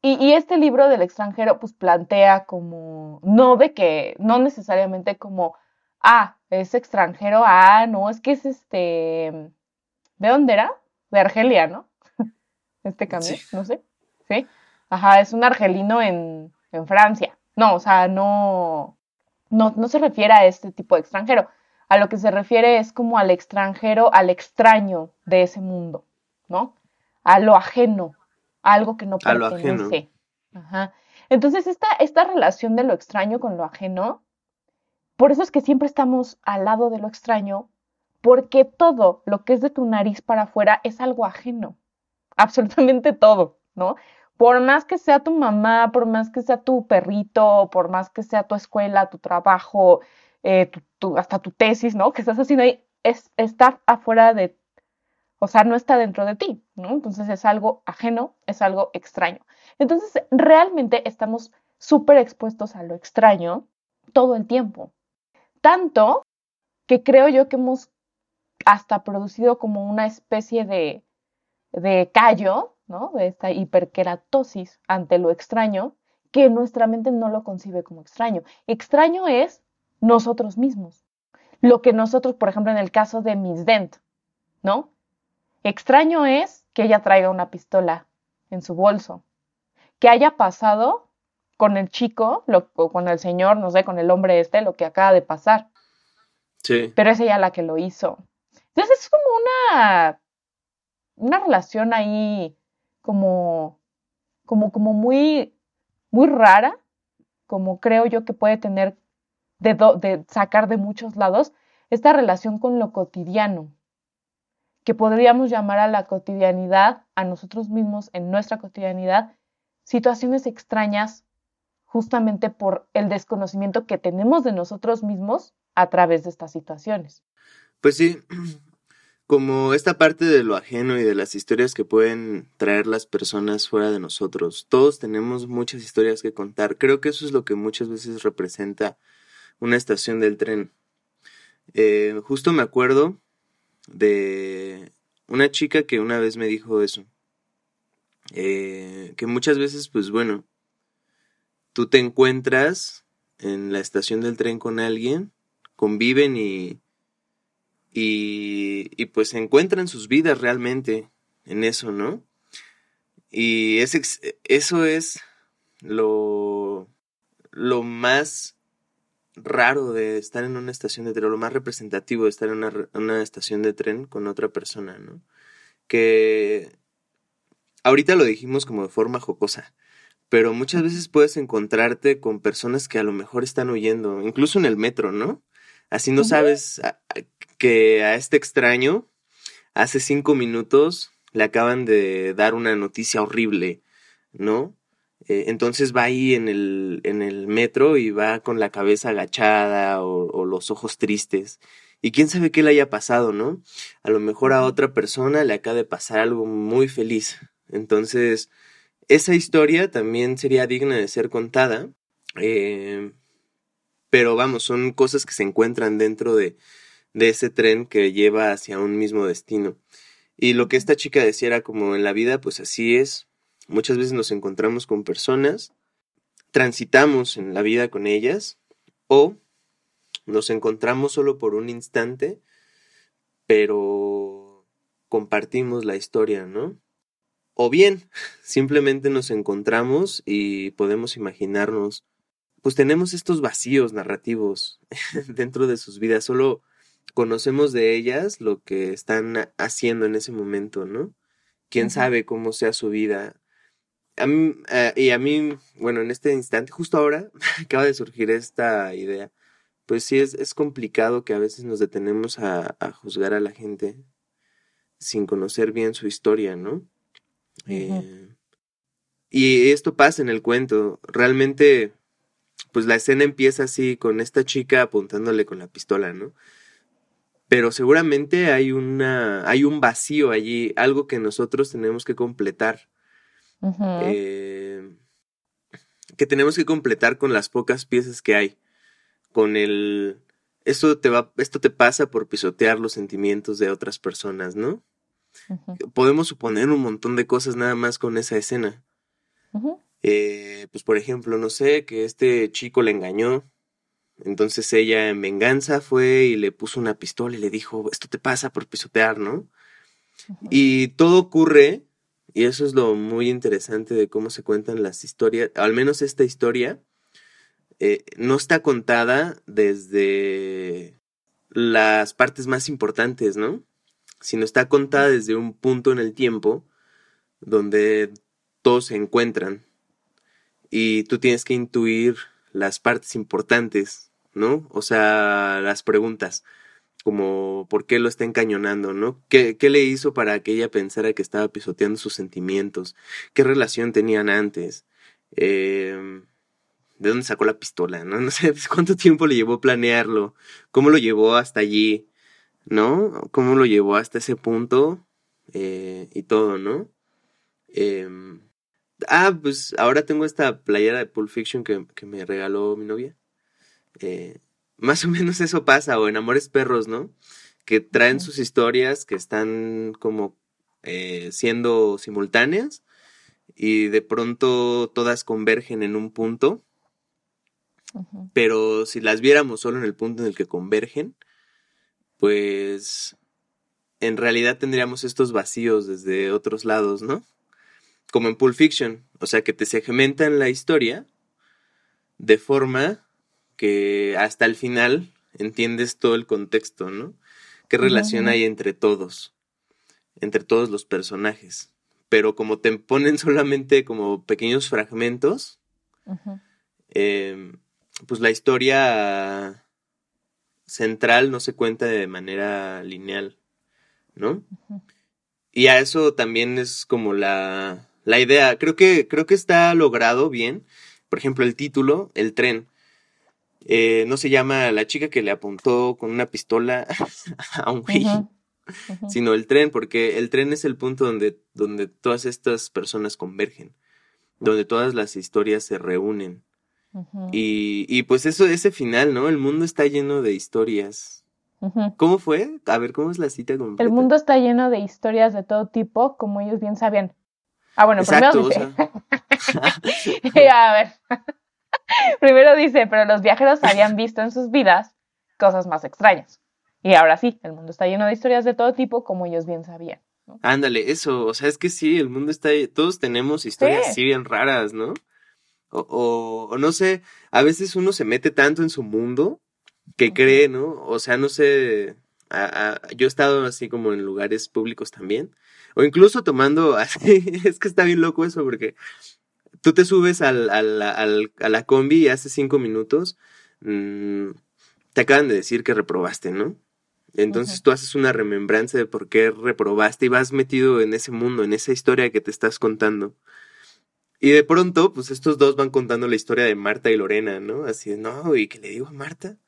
y, y este libro del extranjero pues plantea como no de que no necesariamente como ah es extranjero ah no es que es este ¿de dónde era? de Argelia no este Sí. no sé ¿sí? Ajá, es un argelino en, en Francia. No, o sea, no, no, no se refiere a este tipo de extranjero. A lo que se refiere es como al extranjero, al extraño de ese mundo, ¿no? A lo ajeno, a algo que no A lo ajeno. pertenece. Ajá. Entonces, esta, esta relación de lo extraño con lo ajeno, por eso es que siempre estamos al lado de lo extraño, porque todo lo que es de tu nariz para afuera es algo ajeno. Absolutamente todo, ¿no? Por más que sea tu mamá, por más que sea tu perrito, por más que sea tu escuela, tu trabajo, eh, hasta tu tesis, ¿no? Que estás haciendo ahí, es, está afuera de, o sea, no está dentro de ti, ¿no? Entonces es algo ajeno, es algo extraño. Entonces, realmente estamos súper expuestos a lo extraño todo el tiempo. Tanto que creo yo que hemos hasta producido como una especie de, de callo, ¿no? De esta hiperkeratosis ante lo extraño, que nuestra mente no lo concibe como extraño. Extraño es nosotros mismos. Lo que nosotros, por ejemplo, en el caso de Miss Dent, ¿no? Extraño es que ella traiga una pistola en su bolso, que haya pasado con el chico, lo- o con el señor, no sé, con el hombre este, lo que acaba de pasar Sí. pero es ella la que lo hizo. Entonces es como una, una relación ahí como, como, como muy, muy rara, como creo yo que puede tener de, do- de sacar de muchos lados esta relación con lo cotidiano, que podríamos llamar a la cotidianidad, a nosotros mismos en nuestra cotidianidad, situaciones extrañas justamente por el desconocimiento que tenemos de nosotros mismos a través de estas situaciones. Pues sí, como esta parte de lo ajeno y de las historias que pueden traer las personas fuera de nosotros. Todos tenemos muchas historias que contar. Creo que eso es lo que muchas veces representa una estación del tren. Eh, justo me acuerdo de una chica que una vez me dijo eso. Eh, que muchas veces, pues bueno, tú te encuentras en la estación del tren con alguien, conviven y, y, y pues encuentran sus vidas realmente en eso, ¿no? Y es eso es lo, lo más raro de estar en una estación de tren, lo más representativo de estar en una, una estación de tren con otra persona, ¿no? Que ahorita lo dijimos como de forma jocosa, pero muchas veces puedes encontrarte con personas que a lo mejor están huyendo, incluso en el metro, ¿no? Así no sabes a- a- que a este extraño hace cinco minutos le acaban de dar una noticia horrible, ¿no? Eh, entonces va ahí en el, en el metro y va con la cabeza agachada o, los ojos tristes. Y quién sabe qué le haya pasado, ¿no? A lo mejor a otra persona le acaba de pasar algo muy feliz. Entonces, esa historia también sería digna de ser contada. eh, pero vamos, son cosas que se encuentran dentro de, de ese tren que lleva hacia un mismo destino. Y lo que esta chica decía era como en la vida, pues así es. Muchas veces nos encontramos con personas, transitamos en la vida con ellas, o nos encontramos solo por un instante, pero compartimos la historia, ¿no? O bien, simplemente nos encontramos y podemos imaginarnos, pues tenemos estos vacíos narrativos dentro de sus vidas, solo conocemos de ellas lo que están haciendo en ese momento, ¿no? Quién sabe cómo sea su vida. A mí, eh, y a mí, bueno, en este instante, justo ahora, acaba de surgir esta idea. Pues sí, es, es complicado que a veces nos detenemos a, a, juzgar a la gente sin conocer bien su historia, ¿no? eh, y esto pasa en el cuento. Realmente, pues la escena empieza así con esta chica apuntándole con la pistola, ¿no? Pero seguramente hay una, hay un vacío allí, algo que nosotros tenemos que completar. eh, que tenemos que completar con las pocas piezas que hay. Con el. Esto te va, esto te pasa por pisotear los sentimientos de otras personas, ¿no? Podemos suponer un montón de cosas nada más con esa escena. Eh, pues por ejemplo, no sé, que este chico le engañó. Entonces ella en venganza fue y le puso una pistola y le dijo, esto te pasa por pisotear, ¿no? Y todo ocurre, y eso es lo muy interesante de cómo se cuentan las historias, al menos esta historia, eh, no está contada desde las partes más importantes, ¿no? Sino está contada desde un punto en el tiempo donde todos se encuentran y tú tienes que intuir las partes importantes, ¿no? O sea, las preguntas, como ¿por qué lo está encañonando, ¿no? ¿Qué, qué le hizo para que ella pensara que estaba pisoteando sus sentimientos? ¿Qué relación tenían antes? Eh, ¿De dónde sacó la pistola? ¿no? no sé pues, cuánto tiempo le llevó planearlo, cómo lo llevó hasta allí, ¿no? ¿Cómo lo llevó hasta ese punto? Eh, y todo, ¿no? Eh, ah, pues ahora tengo esta playera de Pulp Fiction que, que me regaló mi novia. Eh, más o menos eso pasa, o en Amores Perros, ¿no? Que traen sus historias que están como eh, siendo simultáneas y de pronto todas convergen en un punto. Pero si las viéramos solo en el punto en el que convergen, pues en realidad tendríamos estos vacíos desde otros lados, ¿no? Como en Pulp Fiction, o sea que te segmentan la historia de forma que hasta el final entiendes todo el contexto, ¿no? ¿Qué relación uh -huh. hay entre todos? Entre todos los personajes. Pero como te ponen solamente como pequeños fragmentos, uh -huh. eh, pues la historia central no se cuenta de manera lineal, ¿no? Uh -huh. Y a eso también es como la, la idea. Creo que, creo que está logrado bien. Por ejemplo, el título, El tren. Eh, no se llama la chica que le apuntó con una pistola a un güey, uh -huh. uh -huh. sino el tren, porque el tren es el punto donde, donde todas estas personas convergen, donde todas las historias se reúnen. Uh -huh. y, y, pues eso, ese final, ¿no? El mundo está lleno de historias. ¿Cómo fue? A ver, ¿cómo es la cita completa? El mundo está lleno de historias de todo tipo, como ellos bien sabían. Ah, bueno, Exacto, primero dice. O sea... a ver. Primero dice, pero los viajeros habían visto en sus vidas cosas más extrañas. Y ahora sí, el mundo está lleno de historias de todo tipo, como ellos bien sabían. ¿no? Ándale, eso, o sea, es que sí, el mundo está, todos tenemos historias sí. así bien raras, ¿no? O, o, o, no sé, a veces uno se mete tanto en su mundo que uh -huh. cree, ¿no? O sea, no sé, a, a, yo he estado así como en lugares públicos también, o incluso tomando, así, es que está bien loco eso, porque tú te subes al, al, al, a la combi y hace cinco minutos mmm, te acaban de decir que reprobaste, ¿no? Entonces uh -huh. tú haces una remembranza de por qué reprobaste y vas metido en ese mundo, en esa historia que te estás contando. Y de pronto, pues estos dos van contando la historia de Marta y Lorena, ¿no? Así de, no, y que le digo a Marta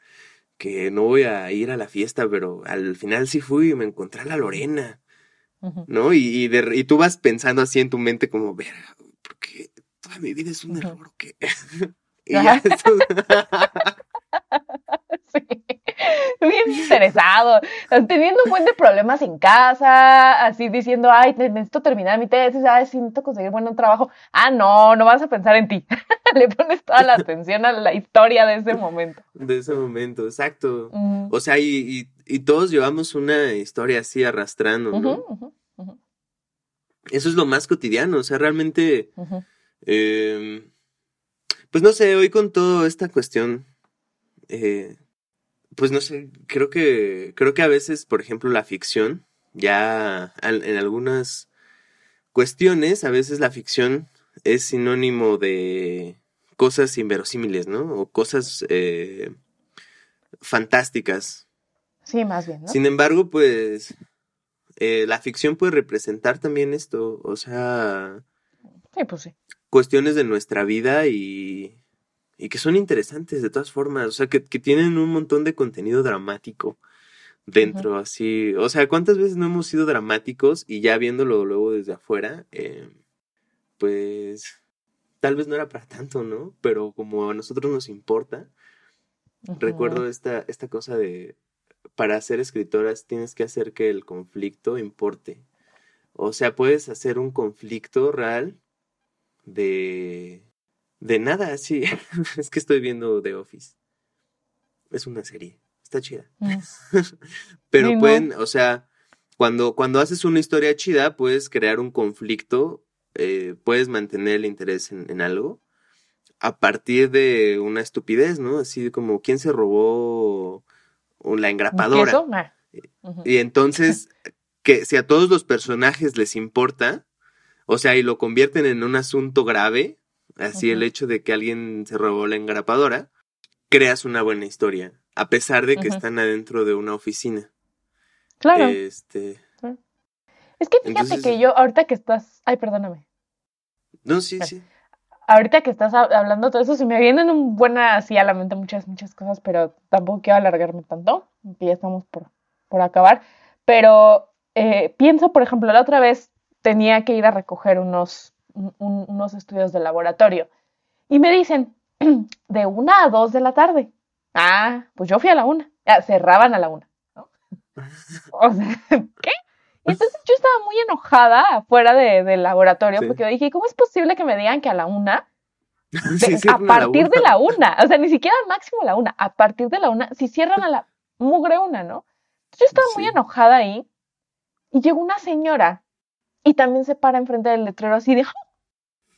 que no voy a ir a la fiesta, pero al final sí fui y me encontré a la Lorena, uh -huh. ¿no? Y, y, de, y, tú vas pensando así en tu mente como, ver, porque toda mi vida es un uh -huh. error que... y ya eso... sí. Bien interesado, teniendo un buen de problemas en casa, así diciendo, ay, necesito terminar mi tesis, ay, necesito conseguir buen trabajo. Ah, no, no vas a pensar en ti. Le pones toda la atención a la historia de ese momento. De ese momento, exacto. Uh -huh. O sea, y, y, y, todos llevamos una historia así arrastrando, ¿no? Uh -huh, Eso es lo más cotidiano, o sea, realmente... Eh, pues no sé, hoy con toda esta cuestión, eh, pues no sé, creo que, creo que a veces, por ejemplo, la ficción, ya en algunas cuestiones, a veces la ficción es sinónimo de cosas inverosímiles, ¿no? O cosas eh, fantásticas. Sí, más bien, ¿no? Sin embargo, pues eh, la ficción puede representar también esto, o sea... Sí, pues sí. Cuestiones de nuestra vida y, y que son interesantes de todas formas, o sea, que, que tienen un montón de contenido dramático dentro, así. O sea, ¿cuántas veces no hemos sido dramáticos y ya viéndolo luego desde afuera, eh, pues tal vez no era para tanto, ¿no? Pero como a nosotros nos importa, recuerdo esta, esta cosa de, para ser escritoras tienes que hacer que el conflicto importe. O sea, puedes hacer un conflicto real de... De nada, sí. es que estoy viendo The Office. Es una serie. Está chida. Pero pueden, o sea, cuando, cuando haces una historia chida, puedes crear un conflicto, eh, puedes mantener el interés en, algo a partir de una estupidez, ¿no? Así como, ¿quién se robó la engrapadora. Ah. Y entonces, que si a todos los personajes les importa, o sea, y lo convierten en un asunto grave, así el hecho de que alguien se robó la engrapadora, creas una buena historia, a pesar de que están adentro de una oficina. Claro. Este. Es que fíjate que yo, ahorita que estás. Ay, perdóname. No, sí, sí ahorita que estás hablando todo eso, se me vienen un buena así a la mente muchas, muchas cosas, pero tampoco quiero alargarme tanto, que ya estamos por, por acabar. Pero eh, pienso, por ejemplo, la otra vez tenía que ir a recoger unos, unos estudios de laboratorio y me dicen de una a dos de la tarde. Ah, pues yo fui a la una. cerraban a la una. ¿no? o sea, ¿qué? Y entonces yo estaba muy enojada afuera del laboratorio porque dije, ¿cómo es posible que me digan que a la una? a partir de la una, o sea, ni siquiera al máximo la una, a partir de la una, si cierran a la mugre una, ¿no? Entonces yo estaba muy enojada ahí y llegó una señora y también se para enfrente del letrero así de, y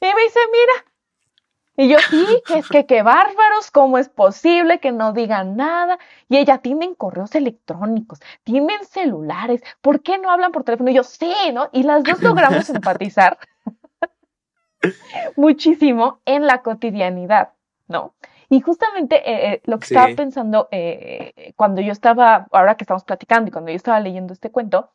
me dice, mira, y yo, sí, es que qué bárbaros, ¿cómo es posible que no digan nada? Y ella, tienen correos electrónicos, tienen celulares, ¿por qué no hablan por teléfono? Y yo, sí, ¿no? Y las dos logramos empatizar muchísimo en la cotidianidad, ¿no? Y justamente eh, eh, lo que estaba pensando eh, cuando yo estaba, ahora que estamos platicando y cuando yo estaba leyendo este cuento,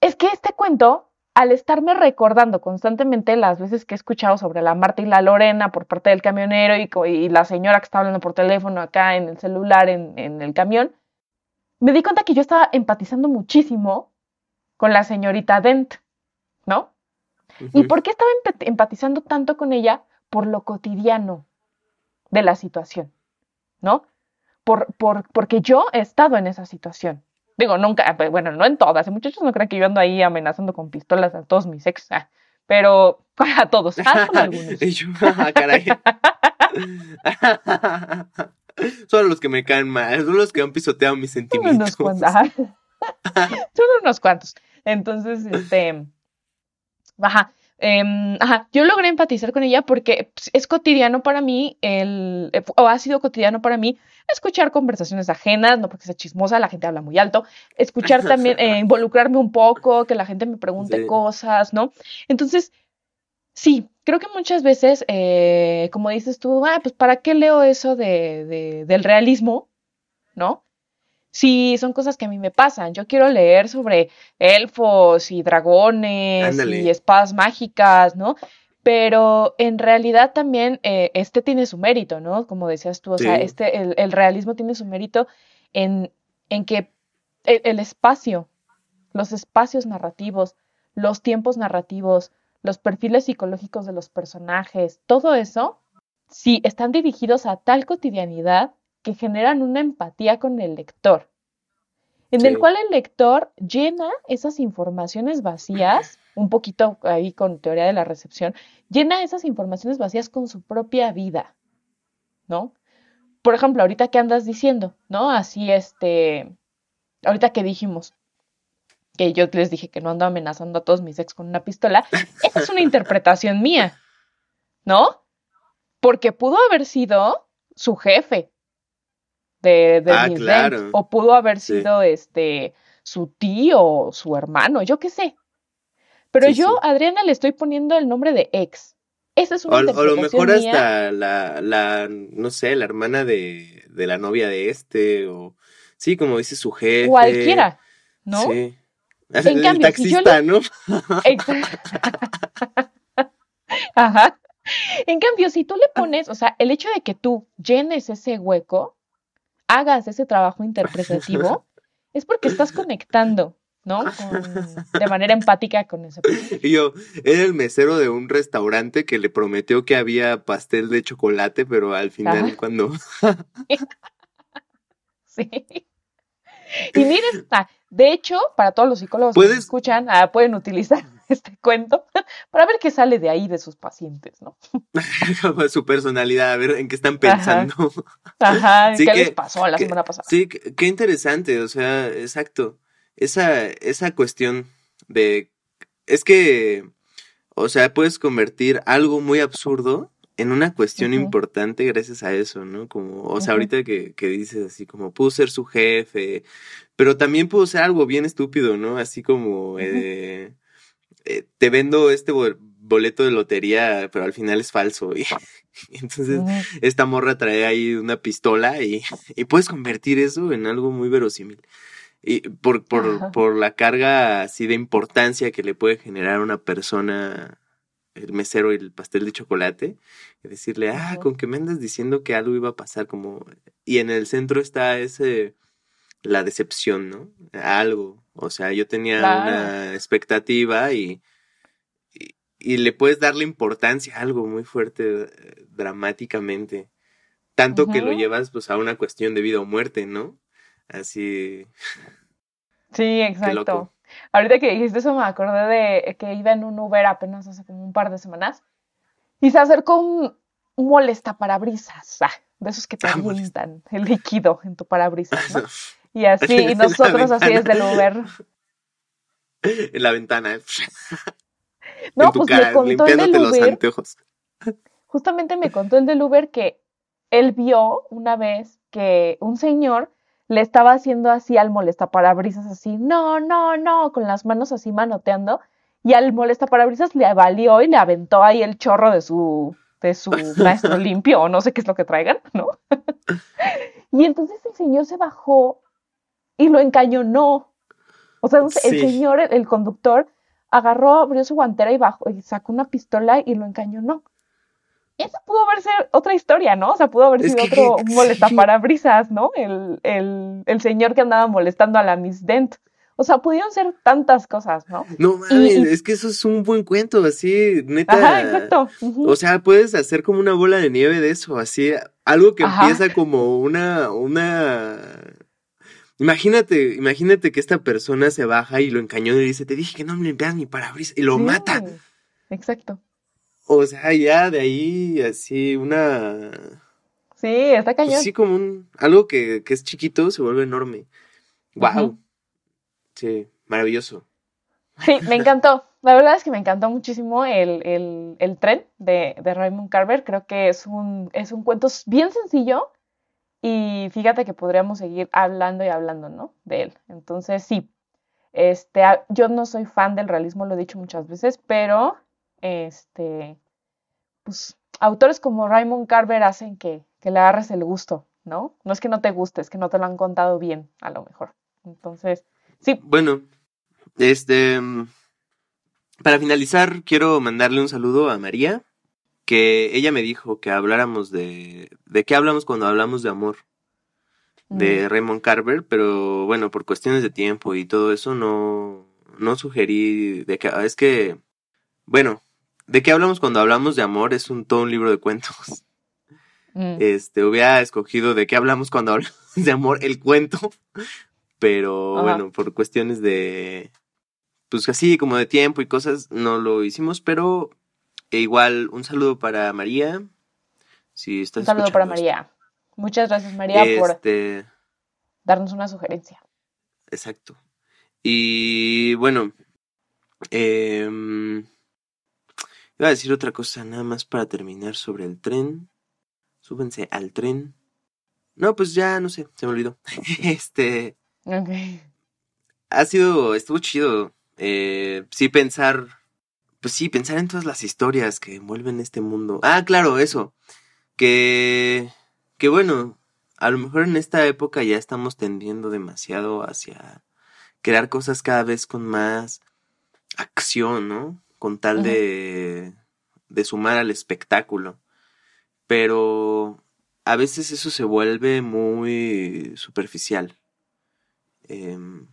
es que este cuento al estarme recordando constantemente las veces que he escuchado sobre la Marta y la Lorena por parte del camionero y, la señora que está hablando por teléfono acá en el celular, en, el camión, me di cuenta que yo estaba empatizando muchísimo con la señorita Dent, ¿no? ¿Y por qué estaba empatizando tanto con ella? Por lo cotidiano de la situación, ¿no? Por, por, porque yo he estado en esa situación. Digo, nunca, pues, bueno, no en todas. Muchachos no creen que yo ando ahí amenazando con pistolas a todos mis ex. Ah, pero a todos, ah, algunos. y yo, ah, caray. son los que me caen mal, son los que han pisoteado mis sentimientos. Son unos cuantos. son unos cuantos. Entonces, este. Ajá. Em, ajá, yo logré empatizar con ella porque pues, es cotidiano para mí, el, eh, o ha sido cotidiano para mí, escuchar conversaciones ajenas, no porque sea chismosa, la gente habla muy alto, escuchar también, eh, involucrarme un poco, que la gente me pregunte cosas, ¿no? Entonces, sí, creo que muchas veces, eh, como dices tú, ah, pues ¿para qué leo eso de, de, del realismo? ¿No? Sí, son cosas que a mí me pasan. Yo quiero leer sobre elfos y dragones y espadas mágicas, ¿no? Pero en realidad también eh, este tiene su mérito, ¿no? Como decías tú, o sea, este, el, realismo tiene su mérito en, en que el, el espacio, los espacios narrativos, los tiempos narrativos, los perfiles psicológicos de los personajes, todo eso, sí, están dirigidos a tal cotidianidad que generan una empatía con el lector, en el cual el lector llena esas informaciones vacías, un poquito ahí con teoría de la recepción, llena esas informaciones vacías con su propia vida, ¿no? Por ejemplo, ahorita que andas diciendo, ¿no? Así, este, ahorita que dijimos, que yo les dije que no ando amenazando a todos mis ex con una pistola, esa es una interpretación mía, ¿no? Porque pudo haber sido su jefe, de, de Ah, Miss claro. Dent, o pudo haber Sí. sido este su tío su hermano, yo qué sé. Pero Sí, yo sí. Adriana le estoy poniendo el nombre de ex. Esa es O, una o lo interpretación mejor mía. hasta la, la, no sé, la hermana de, de la novia de este, o sí, como dice su jefe. Cualquiera, ¿no? Sí. En el cambio, si yo taxista, ¿no? Ajá. En cambio, si tú le pones, o sea, el hecho de que tú llenes ese hueco, hagas ese trabajo interpretativo, es porque estás conectando, ¿no? Con- de manera empática con ese personaje. Y yo, era el mesero de un restaurante que le prometió que había pastel de chocolate, pero al final Ajá. cuando... Sí. Y miren, de hecho, para todos los psicólogos que Puedes- escuchan, ah, pueden utilizar este cuento para ver qué sale de ahí de sus pacientes, ¿no? su personalidad, a ver en qué están pensando. Ajá, Sí ¿qué que- les pasó la que- semana pasada? Sí, qué interesante, o sea, exacto. Esa, esa cuestión de... Es que, o sea, puedes convertir algo muy absurdo en una cuestión importante gracias a eso, ¿no? Como, o sea, ahorita que, que dices así como, pudo ser su jefe, pero también pudo ser algo bien estúpido, ¿no? Así como, eh, eh, te vendo este bol- boleto de lotería, pero al final es falso. Y, entonces, Ujú. esta morra trae ahí una pistola y, y puedes convertir eso en algo muy verosímil. Y por, por, por la carga así de importancia que le puede generar a una persona el mesero y el pastel de chocolate, y decirle, ah, con que me andas diciendo que algo iba a pasar como... Y en el centro está ese, la decepción, ¿no? Algo. O sea, yo tenía Claro. una expectativa y, y, y le puedes darle importancia a algo muy fuerte eh, dramáticamente. Tanto que lo llevas pues a una cuestión de vida o muerte, ¿no? Así, Sí, exacto. Ahorita que dijiste eso me acordé de que iba en un Uber apenas hace como un par de semanas y se acercó un, un molestaparabrisas, ah, de esos que te Ah, molesta- avientan el líquido en tu parabrisas, ¿no? Y así, y nosotros así desde el Uber. en la ventana, No, en tu pues me contó el del limpiándote los Uber, anteojos. justamente me contó el del Uber que él vio una vez que un señor le estaba haciendo así al molestaparabrisas, así, no, no, no, con las manos así manoteando, y al molestaparabrisas le valió y le aventó ahí el chorro de su, de su maestro limpio, o no sé qué es lo que traigan, ¿no? Y entonces el señor se bajó y lo encañonó. O sea, el Sí. señor, el, el conductor, agarró, abrió su guantera y bajó, y sacó una pistola y lo encañonó. Esa pudo haber sido otra historia, ¿no? O sea, pudo haber Es sido que- otro molestaparabrisas, ¿no? El, el, el señor que andaba molestando a la Miss Dent. O sea, pudieron ser tantas cosas, ¿no? No mames, y- es que eso es un buen cuento, así, neta. Ajá, exacto. O sea, puedes hacer como una bola de nieve de eso, así, algo que Ajá. empieza como una, una... Imagínate, imagínate que esta persona se baja y lo encañona y dice, te dije que no me limpiaras mi parabrisas, y lo Sí, mata. Exacto. O sea, ya de ahí, así, una... Sí, está Pues cañón. sí, como un... Algo que, que es chiquito se vuelve enorme. Wow. Sí, maravilloso. Sí, me encantó. La verdad es que me encantó muchísimo el, el, el tren de, de Raymond Carver. Creo que es un, es un cuento bien sencillo y fíjate que podríamos seguir hablando y hablando, ¿no? De él. Entonces, sí, este, a- yo no soy fan del realismo, lo he dicho muchas veces, pero este, pues, autores como Raymond Carver hacen que, que le agarres el gusto, ¿no? No es que no te guste, es que no te lo han contado bien, a lo mejor. Entonces, sí, Bueno, este... mm, Para finalizar, quiero mandarle un saludo a María, que ella me dijo que habláramos de... ¿De qué hablamos cuando hablamos de amor? De Raymond Carver, pero bueno, por cuestiones de tiempo y todo eso no, no sugerí de que... Es que, bueno, ¿de qué hablamos cuando hablamos de amor? Es un todo un libro de cuentos. Mm. Este, hubiera escogido de qué hablamos cuando hablamos de amor, el cuento, pero Ajá. bueno, por cuestiones de, pues así como de tiempo y cosas, no lo hicimos, pero e igual un saludo para María, si estás Un saludo para esto. María. Muchas gracias, María, por Este, darnos una sugerencia. exacto. Y bueno, em, iba a decir otra cosa nada más para terminar sobre el tren. Súbense al tren. No, pues ya, no sé, se me olvidó. este. Ok. Ha sido, estuvo chido. Eh, sí, pensar. Pues sí, pensar en todas las historias que envuelven este mundo. Ah, claro, eso. Que. Que bueno, a lo mejor en esta época ya estamos tendiendo demasiado hacia crear cosas cada vez con más acción, ¿no? Con tal de, de sumar al espectáculo. Pero a veces eso se vuelve muy superficial. Em,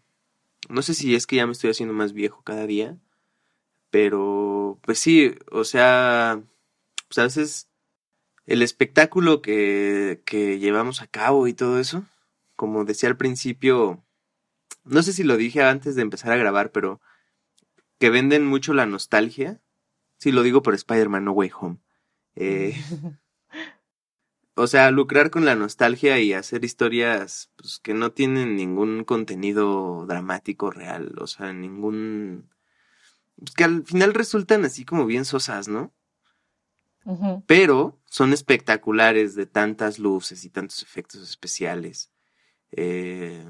no sé si es que ya me estoy haciendo más viejo cada día, pero pues sí, o sea, pues a veces el espectáculo que, que llevamos a cabo y todo eso, como decía al principio, no sé si lo dije antes de empezar a grabar, pero que venden mucho la nostalgia. Sí, lo digo por Spider-Man No Way Home. Eh, o sea, lucrar con la nostalgia y hacer historias pues, que no tienen ningún contenido dramático real, o sea, ningún... Pues, que al final resultan así como bien sosas, ¿no? Pero son espectaculares de tantas luces y tantos efectos especiales, eh,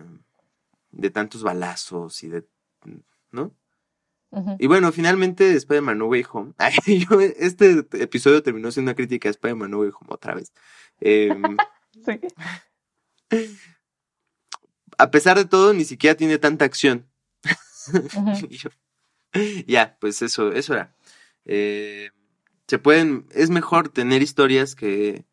de tantos balazos y de... ¿No? Y bueno, finalmente Spider-Man No Way Home. este episodio terminó siendo una crítica a Spider-Man No Way Home otra vez. Em, a pesar de todo, ni siquiera tiene tanta acción. ya, pues eso, eso era. Eh, se pueden, es mejor tener historias que,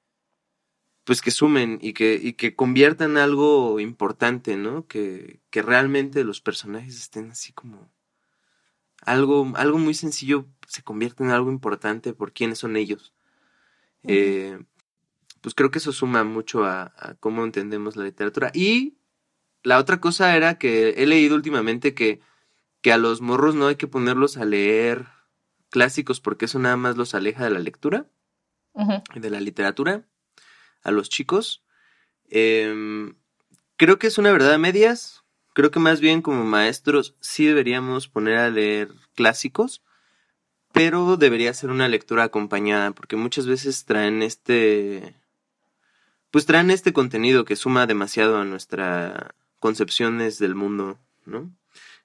pues que sumen y que, y que conviertan algo importante, ¿no? Que, que realmente los personajes estén así como algo, algo muy sencillo se convierte en algo importante por quiénes son ellos. Eh, pues creo que eso suma mucho a, cómo entendemos la literatura. Y la otra cosa era que he leído últimamente que, que a los morros no hay que ponerlos a leer clásicos porque eso nada más los aleja de la lectura y de la literatura. A los chicos. Em, creo que es una verdad a medias. Creo que más bien como maestros sí deberíamos poner a leer clásicos, pero debería ser una lectura acompañada, porque muchas veces traen este, pues traen este contenido que suma demasiado a nuestras concepciones del mundo, ¿no?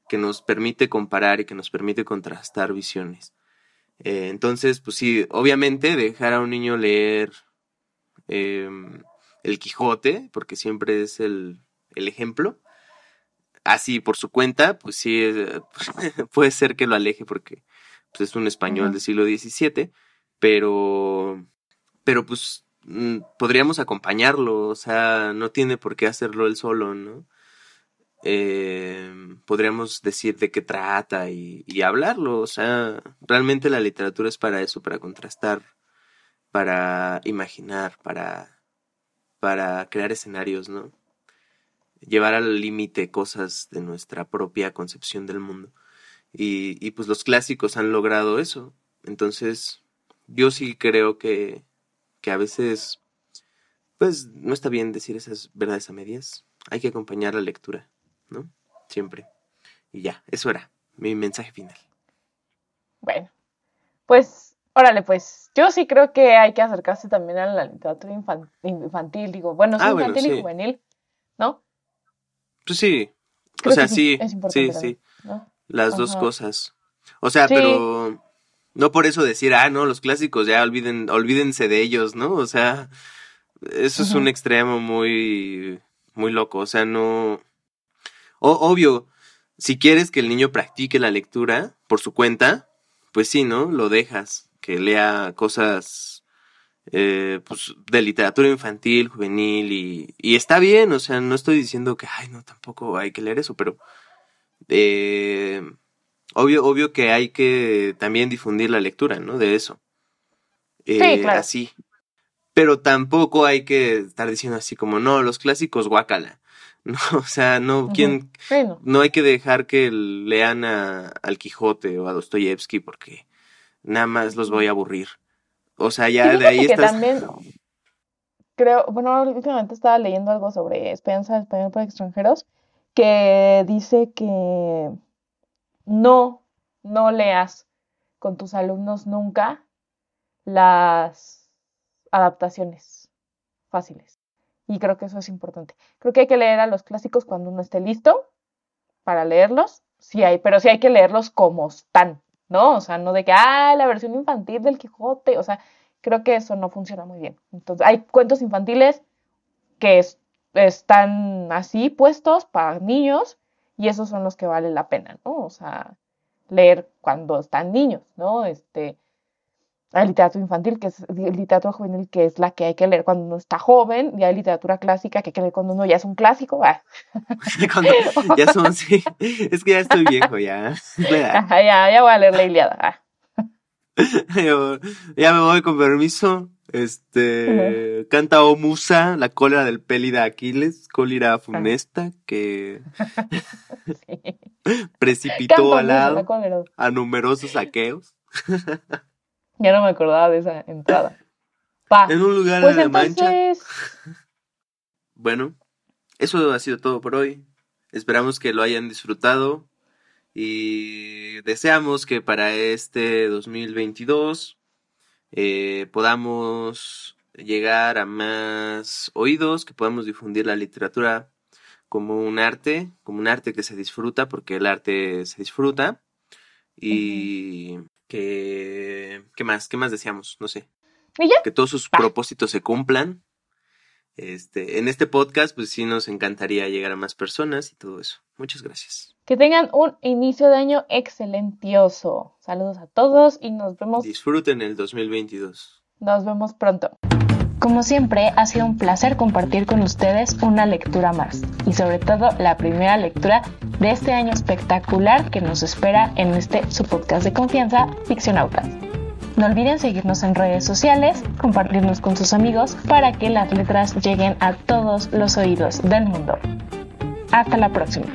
Que nos permite comparar y que nos permite contrastar visiones. Eh, entonces, pues sí, obviamente dejar a un niño leer em, El Quijote, porque siempre es el, el ejemplo, así por su cuenta, pues sí, eh, puede ser que lo aleje porque pues, es un español del siglo XVII, pero, pero pues mm, podríamos acompañarlo, o sea, no tiene por qué hacerlo él solo, ¿no? Eh, podríamos decir de qué trata y, y hablarlo, o sea, realmente la literatura es para eso, para contrastar, para imaginar, para, para crear escenarios, ¿no? llevar al límite cosas de nuestra propia concepción del mundo. Y, y, pues los clásicos han logrado eso. Entonces, yo sí creo que, que a veces, pues no está bien decir esas verdades a medias. Hay que acompañar la lectura, ¿no? Siempre. Y ya, eso era mi mensaje final. Bueno, pues, órale, pues yo sí creo que hay que acercarse también a la literatura infantil, digo, bueno, ah, infantil y juvenil, ¿no? Pues sí. o sea, sí, sí, sí. Las dos cosas. O sea, pero no por eso decir, ah, no, los clásicos ya olviden, olvídense de ellos, ¿no? O sea, eso es un extremo muy, muy loco. O sea, no. Obvio, si quieres que el niño practique la lectura por su cuenta, pues sí, ¿no? Lo dejas, que lea cosas eh, pues, de literatura infantil, juvenil, y, y, está bien, o sea, no estoy diciendo que, ay, no, tampoco hay que leer eso, pero eh, obvio, obvio que hay que también difundir la lectura, ¿no? De eso. Eh, Así. Pero tampoco hay que estar diciendo así como, no, los clásicos guácala. No, o sea, no, ¿quién, no hay que dejar que lean a, al Quijote o a Dostoyevsky porque nada más los voy a aburrir. O sea, ya de ahí estás... también creo, bueno, últimamente estaba leyendo algo sobre Esperanza Español para extranjeros que dice que no, no leas con tus alumnos nunca las adaptaciones fáciles. Y creo que eso es importante. Creo que hay que leer a los clásicos cuando uno esté listo para leerlos. Sí hay, pero sí hay que leerlos como están, ¿no? O sea, no de que, ah, la versión infantil del Quijote. O sea, creo que eso no funciona muy bien. Entonces, hay cuentos infantiles que están así puestos para niños y esos son los que vale la pena, ¿no? O sea, leer cuando están niños, ¿no? Este, hay literatura infantil, que es literatura juvenil, que es la que hay que leer cuando uno está joven, y hay literatura clásica que hay que leer cuando uno ya es un clásico. cuando ya son, sí, es que ya estoy viejo, ya. ya, ya voy a leer la Iliada. Ah. ya me voy con permiso. Este, canta O Musa, la cólera del pélida Aquiles, cólera funesta que precipitó al lado a numerosos saqueos. Ya no me acordaba de esa entrada. En un lugar pues de mancha. Bueno, eso ha sido todo por hoy. Esperamos que lo hayan disfrutado y deseamos que para este 2022 eh, podamos llegar a más oídos, que podamos difundir la literatura como un arte, como un arte que se disfruta, porque el arte se disfruta. Y que, ¿qué más? ¿Qué más deseamos? No sé. Que todos sus propósitos se cumplan. Este, en este podcast, pues sí nos encantaría llegar a más personas y todo eso. Muchas gracias. Que tengan un inicio de año excelentioso. Saludos a todos y nos vemos. Disfruten el 2022. Nos vemos pronto. Como siempre, ha sido un placer compartir con ustedes una lectura más y sobre todo la primera lectura de este año espectacular que nos espera en este su podcast de confianza, Ficcionautas. No olviden seguirnos en redes sociales, compartirnos con sus amigos para que las letras lleguen a todos los oídos del mundo. Hasta la próxima.